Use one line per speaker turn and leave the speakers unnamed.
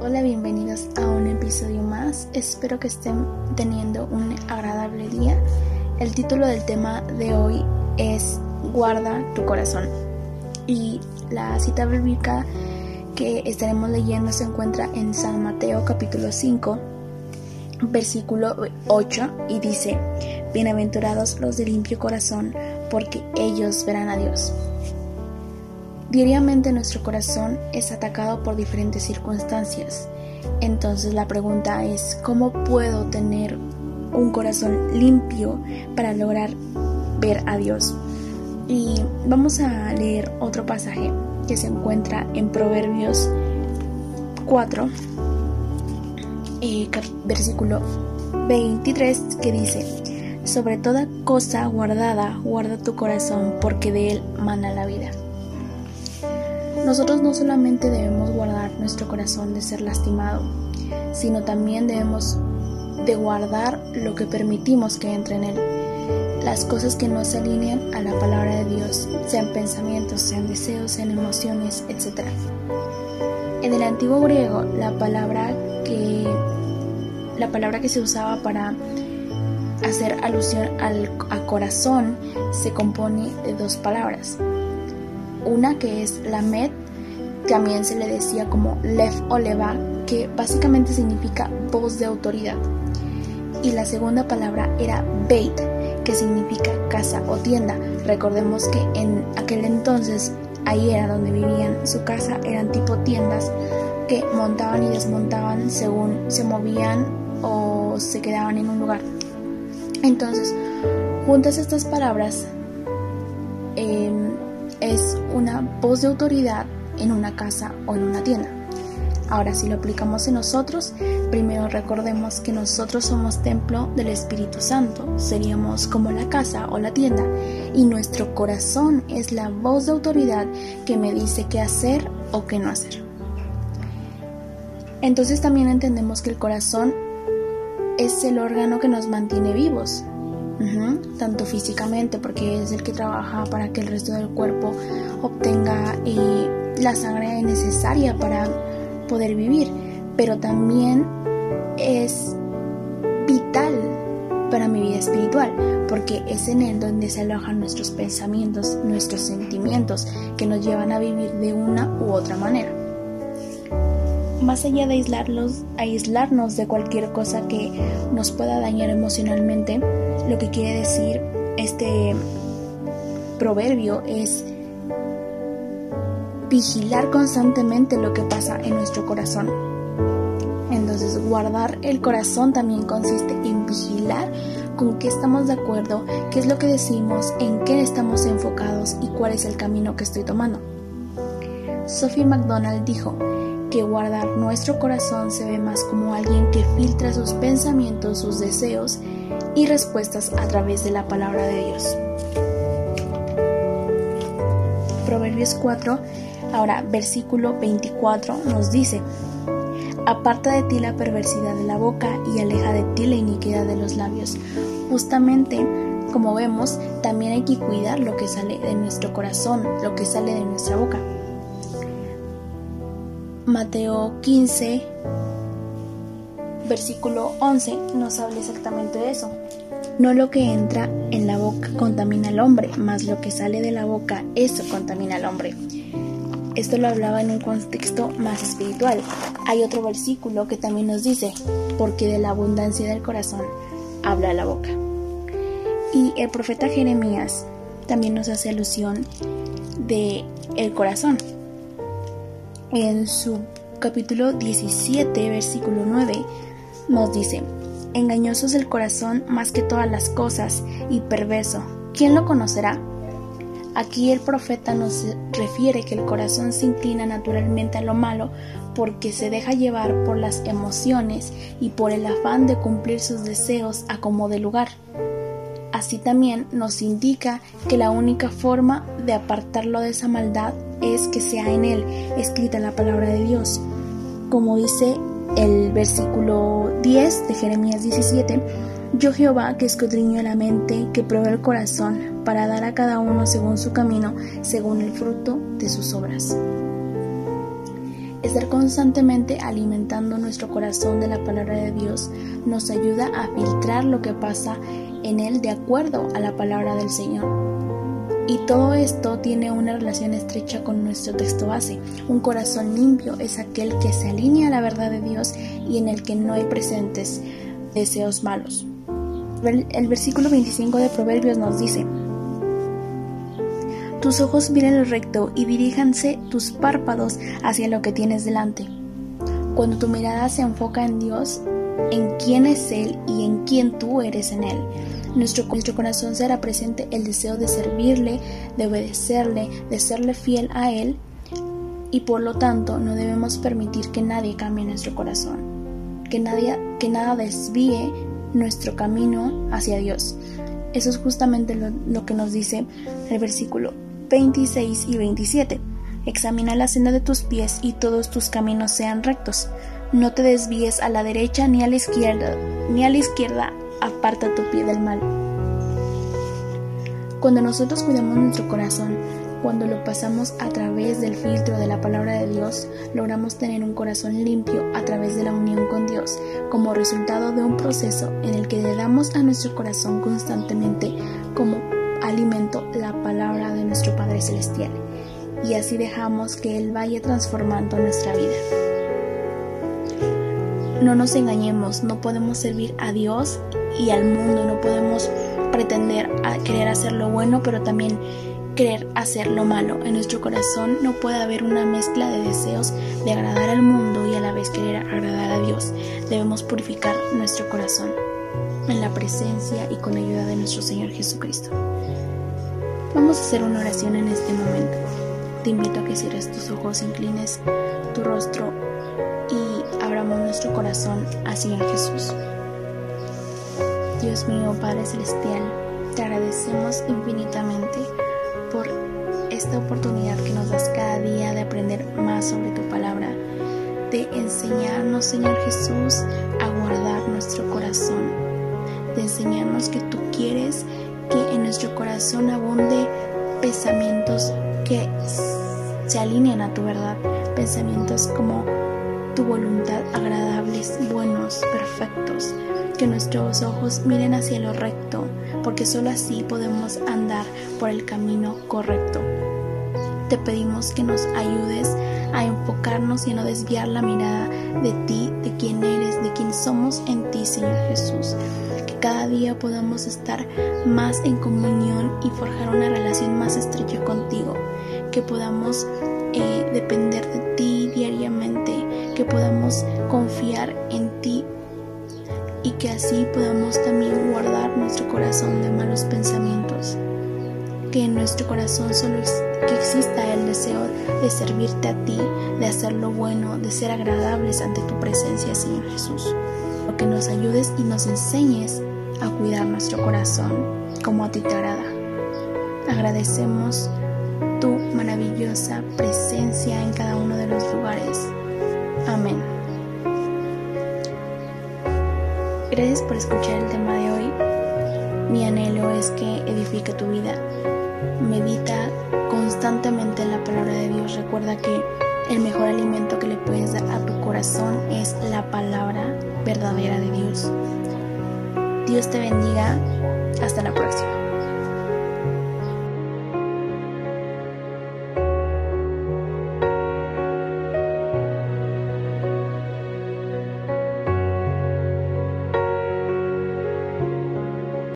Hola, bienvenidos a un episodio más. Espero que estén teniendo un agradable día. El título del tema de hoy es Guarda tu corazón. Y la cita bíblica que estaremos leyendo se encuentra en San Mateo capítulo 5, versículo 8 y dice, Bienaventurados los de limpio corazón, porque ellos verán a Dios. Diariamente nuestro corazón es atacado por diferentes circunstancias. Entonces la pregunta es, ¿cómo puedo tener un corazón limpio para lograr ver a Dios? Y vamos a leer otro pasaje que se encuentra en Proverbios 4, eh, versículo 23, que dice, sobre toda cosa guardada, guarda tu corazón, porque de él mana la vida. Nosotros no solamente debemos guardar nuestro corazón de ser lastimado, sino también debemos de guardar lo que permitimos que entre en él. Las cosas que no se alinean a la palabra de Dios, sean pensamientos, sean deseos, sean emociones, etc. En el antiguo griego, la palabra que la palabra que se usaba para hacer alusión al a corazón se compone de dos palabras. Una que es la med, también se le decía como lef o leva, que básicamente significa voz de autoridad. Y la segunda palabra era beit, que significa casa o tienda. Recordemos que en aquel entonces ahí era donde vivían, su casa eran tipo tiendas que montaban y desmontaban según se movían o se quedaban en un lugar. Entonces, juntas estas palabras, eh, una voz de autoridad en una casa o en una tienda. Ahora, si lo aplicamos en nosotros, primero recordemos que nosotros somos templo del Espíritu Santo, seríamos como la casa o la tienda, y nuestro corazón es la voz de autoridad que me dice qué hacer o qué no hacer. Entonces también entendemos que el corazón es el órgano que nos mantiene vivos, tanto físicamente, porque es el que trabaja para que el resto del cuerpo obtenga eh, la sangre necesaria para poder vivir, pero también es vital para mi vida espiritual, porque es en él donde se alojan nuestros pensamientos, nuestros sentimientos, que nos llevan a vivir de una u otra manera. Más allá de aislarlos, aislarnos de cualquier cosa que nos pueda dañar emocionalmente, lo que quiere decir este proverbio es vigilar constantemente lo que pasa en nuestro corazón. Entonces, guardar el corazón también consiste en vigilar con qué estamos de acuerdo, qué es lo que decimos, en qué estamos enfocados y cuál es el camino que estoy tomando. Sophie MacDonald dijo que guardar nuestro corazón se ve más como alguien que filtra sus pensamientos, sus deseos y respuestas a través de la palabra de Dios. Proverbios 4, ahora versículo 24 nos dice, Aparta de ti la perversidad de la boca y aleja de ti la iniquidad de los labios. Justamente, como vemos, también hay que cuidar lo que sale de nuestro corazón, lo que sale de nuestra boca. Mateo 15, versículo 11 nos habla exactamente de eso. No lo que entra en la boca contamina al hombre, más lo que sale de la boca, eso contamina al hombre. Esto lo hablaba en un contexto más espiritual. Hay otro versículo que también nos dice, porque de la abundancia del corazón habla la boca. Y el profeta Jeremías también nos hace alusión de el corazón. En su capítulo 17, versículo 9, nos dice, engañoso es el corazón más que todas las cosas y perverso. ¿Quién lo conocerá? Aquí el profeta nos refiere que el corazón se inclina naturalmente a lo malo porque se deja llevar por las emociones y por el afán de cumplir sus deseos a como de lugar. Así también nos indica que la única forma de apartarlo de esa maldad es que sea en él escrita la palabra de Dios. Como dice el versículo 10 de Jeremías 17, yo Jehová que escudriño la mente, que pruebe el corazón, para dar a cada uno según su camino, según el fruto de sus obras. Estar constantemente alimentando nuestro corazón de la palabra de Dios nos ayuda a filtrar lo que pasa en él de acuerdo a la palabra del Señor. Y todo esto tiene una relación estrecha con nuestro texto base. Un corazón limpio es aquel que se alinea a la verdad de Dios y en el que no hay presentes deseos malos. El versículo 25 de Proverbios nos dice, tus ojos miren el recto y diríjanse tus párpados hacia lo que tienes delante. Cuando tu mirada se enfoca en Dios, en quién es Él y en quién tú eres en Él, nuestro, nuestro corazón será presente el deseo de servirle, de obedecerle, de serle fiel a Él y por lo tanto no debemos permitir que nadie cambie nuestro corazón, que, nadie, que nada desvíe nuestro camino hacia Dios. Eso es justamente lo, lo que nos dice el versículo 26 y 27. Examina la senda de tus pies y todos tus caminos sean rectos. No te desvíes a la derecha ni a la izquierda, ni a la izquierda aparta tu pie del mal. Cuando nosotros cuidamos nuestro corazón, cuando lo pasamos a través del filtro de la palabra de Dios, logramos tener un corazón limpio a través de la unión con Dios, como resultado de un proceso en el que le damos a nuestro corazón constantemente como alimento la palabra de nuestro Padre Celestial y así dejamos que Él vaya transformando nuestra vida. No nos engañemos, no podemos servir a Dios y al mundo, no podemos pretender querer hacer lo bueno, pero también querer hacer lo malo. En nuestro corazón no puede haber una mezcla de deseos de agradar al mundo y a la vez querer agradar a Dios. Debemos purificar nuestro corazón en la presencia y con ayuda de nuestro Señor Jesucristo. Vamos a hacer una oración en este momento. Te invito a que cierres tus ojos, inclines tu rostro nuestro corazón hacia Jesús. Dios mío, Padre Celestial, te agradecemos infinitamente por esta oportunidad que nos das cada día de aprender más sobre tu palabra, de enseñarnos, Señor Jesús, a guardar nuestro corazón, de enseñarnos que tú quieres que en nuestro corazón abunde pensamientos que se alineen a tu verdad, pensamientos como tu voluntad agradables, buenos, perfectos, que nuestros ojos miren hacia lo recto, porque solo así podemos andar por el camino correcto. Te pedimos que nos ayudes a enfocarnos y a no desviar la mirada de ti, de quién eres, de quién somos en ti, Señor Jesús. Cada día podamos estar más en comunión y forjar una relación más estrecha contigo, que podamos eh, depender de que confiar en ti y que así podamos también guardar nuestro corazón de malos pensamientos. Que en nuestro corazón solo que exista el deseo de servirte a ti, de hacer lo bueno, de ser agradables ante tu presencia, Señor Jesús. que nos ayudes y nos enseñes a cuidar nuestro corazón como a ti te agrada. Agradecemos tu maravillosa presencia en cada uno de los lugares. Amén. Gracias por escuchar el tema de hoy. Mi anhelo es que edifique tu vida. Medita constantemente en la palabra de Dios. Recuerda que el mejor alimento que le puedes dar a tu corazón es la palabra verdadera de Dios. Dios te bendiga. Hasta la próxima.